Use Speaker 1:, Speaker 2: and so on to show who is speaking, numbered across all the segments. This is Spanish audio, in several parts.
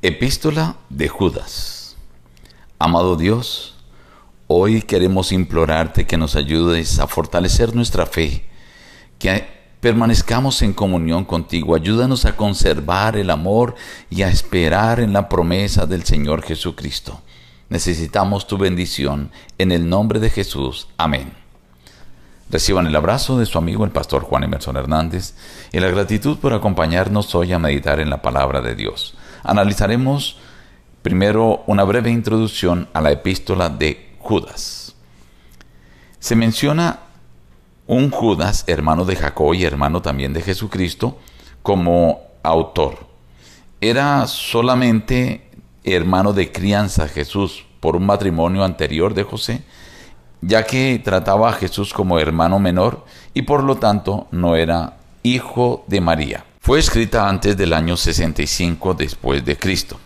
Speaker 1: Epístola de Judas Amado Dios, hoy queremos implorarte que nos ayudes a fortalecer nuestra fe, que permanezcamos en comunión contigo, ayúdanos a conservar el amor y a esperar en la promesa del Señor Jesucristo. Necesitamos tu bendición en el nombre de Jesús. Amén. Reciban el abrazo de su amigo el pastor Juan Emerson Hernández y la gratitud por acompañarnos hoy a meditar en la palabra de Dios. Analizaremos primero una breve introducción a la epístola de Judas. Se menciona un Judas, hermano de Jacob y hermano también de Jesucristo, como autor. Era solamente hermano de crianza Jesús por un matrimonio anterior de José, ya que trataba a Jesús como hermano menor y por lo tanto no era hijo de María. Fue escrita antes del año 65 después de Cristo.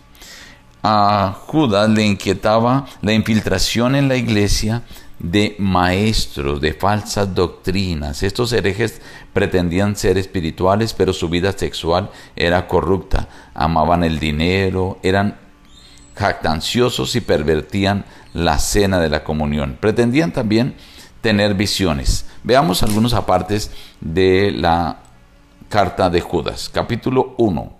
Speaker 1: A Judas le inquietaba la infiltración en la iglesia de maestros de falsas doctrinas. Estos herejes pretendían ser espirituales, pero su vida sexual era corrupta. Amaban el dinero, eran jactanciosos y pervertían la cena de la comunión. Pretendían también tener visiones. Veamos algunos apartes de la carta de Judas, capítulo 1.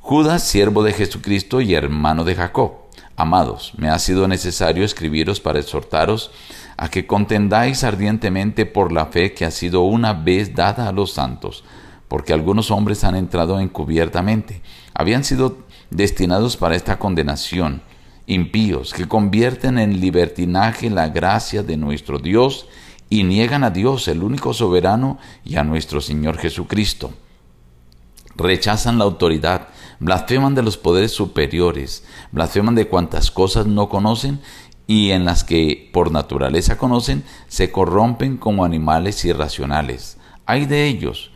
Speaker 1: Judas, siervo de Jesucristo y hermano de Jacob. Amados, me ha sido necesario escribiros para exhortaros a que contendáis ardientemente por la fe que ha sido una vez dada a los santos, porque algunos hombres han entrado encubiertamente, habían sido destinados para esta condenación, impíos, que convierten en libertinaje la gracia de nuestro Dios y niegan a Dios, el único soberano, y a nuestro Señor Jesucristo. Rechazan la autoridad, blasfeman de los poderes superiores, blasfeman de cuantas cosas no conocen y en las que por naturaleza conocen, se corrompen como animales irracionales. Hay de ellos,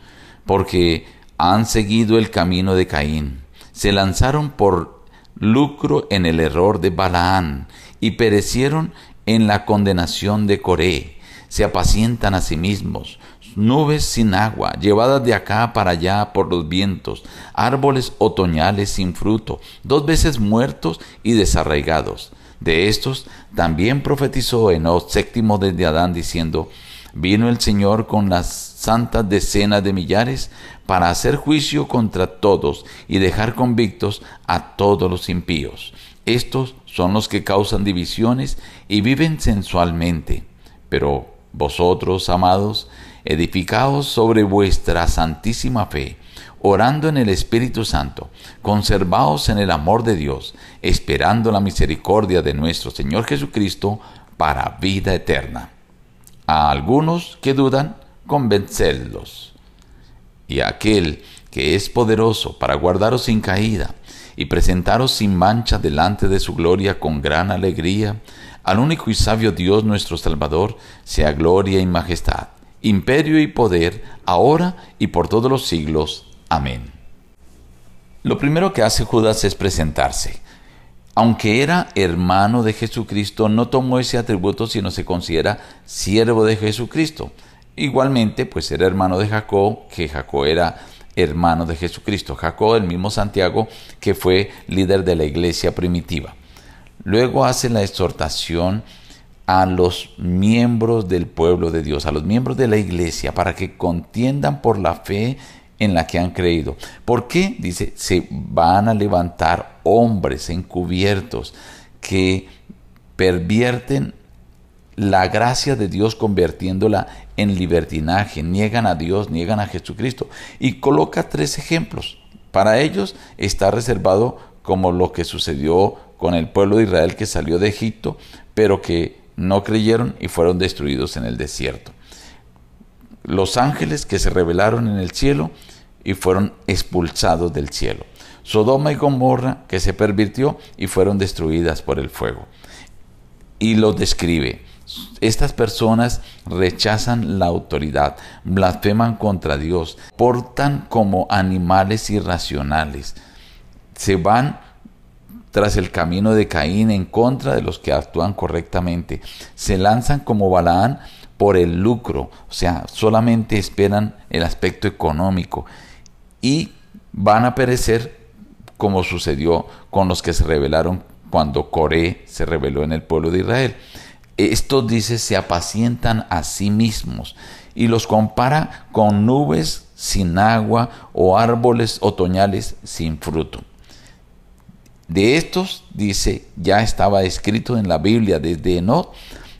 Speaker 1: porque han seguido el camino de Caín, se lanzaron por lucro en el error de Balaán y perecieron en la condenación de Coré se apacientan a sí mismos, nubes sin agua, llevadas de acá para allá por los vientos, árboles otoñales sin fruto, dos veces muertos y desarraigados. De estos también profetizó Enoch séptimo desde Adán diciendo, vino el Señor con las santas decenas de millares para hacer juicio contra todos y dejar convictos a todos los impíos. Estos son los que causan divisiones y viven sensualmente. Pero vosotros, amados, edificaos sobre vuestra santísima fe, orando en el Espíritu Santo, conservaos en el amor de Dios, esperando la misericordia de nuestro Señor Jesucristo para vida eterna. A algunos que dudan, convencedlos. Y a aquel que es poderoso para guardaros sin caída y presentaros sin mancha delante de su gloria con gran alegría, al único y sabio Dios nuestro Salvador, sea gloria y majestad, imperio y poder, ahora y por todos los siglos. Amén. Lo primero que hace Judas es presentarse. Aunque era hermano de Jesucristo, no tomó ese atributo, sino se considera siervo de Jesucristo. Igualmente, pues era hermano de Jacob, que Jacob era hermano de Jesucristo. Jacob, el mismo Santiago, que fue líder de la iglesia primitiva. Luego hace la exhortación a los miembros del pueblo de Dios, a los miembros de la iglesia, para que contiendan por la fe en la que han creído. ¿Por qué? Dice, se van a levantar hombres encubiertos que pervierten la gracia de Dios convirtiéndola en libertinaje, niegan a Dios, niegan a Jesucristo. Y coloca tres ejemplos. Para ellos está reservado como lo que sucedió con el pueblo de Israel que salió de Egipto, pero que no creyeron y fueron destruidos en el desierto. Los ángeles que se rebelaron en el cielo y fueron expulsados del cielo. Sodoma y Gomorra que se pervirtió y fueron destruidas por el fuego. Y lo describe. Estas personas rechazan la autoridad, blasfeman contra Dios, portan como animales irracionales, se van tras el camino de Caín en contra de los que actúan correctamente. Se lanzan como Balaán por el lucro, o sea, solamente esperan el aspecto económico y van a perecer como sucedió con los que se rebelaron cuando Coré se rebeló en el pueblo de Israel. Estos, dice, se apacientan a sí mismos y los compara con nubes sin agua o árboles otoñales sin fruto. De estos, dice, ya estaba escrito en la Biblia desde Enoch,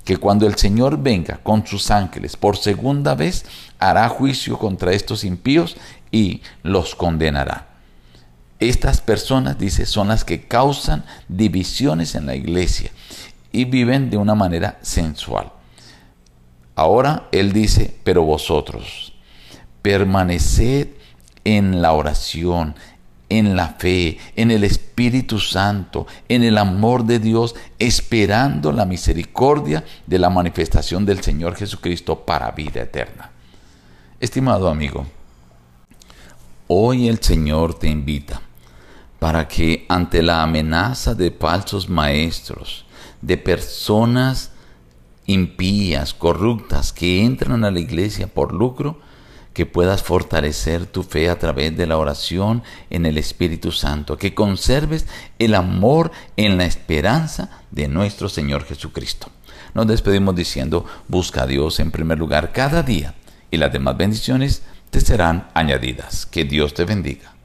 Speaker 1: que cuando el Señor venga con sus ángeles por segunda vez, hará juicio contra estos impíos y los condenará. Estas personas, dice, son las que causan divisiones en la iglesia y viven de una manera sensual. Ahora Él dice, pero vosotros, permaneced en la oración, en la fe, en el Espíritu Santo, en el amor de Dios, esperando la misericordia de la manifestación del Señor Jesucristo para vida eterna. Estimado amigo, hoy el Señor te invita para que ante la amenaza de falsos maestros, de personas impías, corruptas, que entran a la iglesia por lucro, que puedas fortalecer tu fe a través de la oración en el Espíritu Santo, que conserves el amor en la esperanza de nuestro Señor Jesucristo. Nos despedimos diciendo, busca a Dios en primer lugar cada día y las demás bendiciones te serán añadidas. Que Dios te bendiga.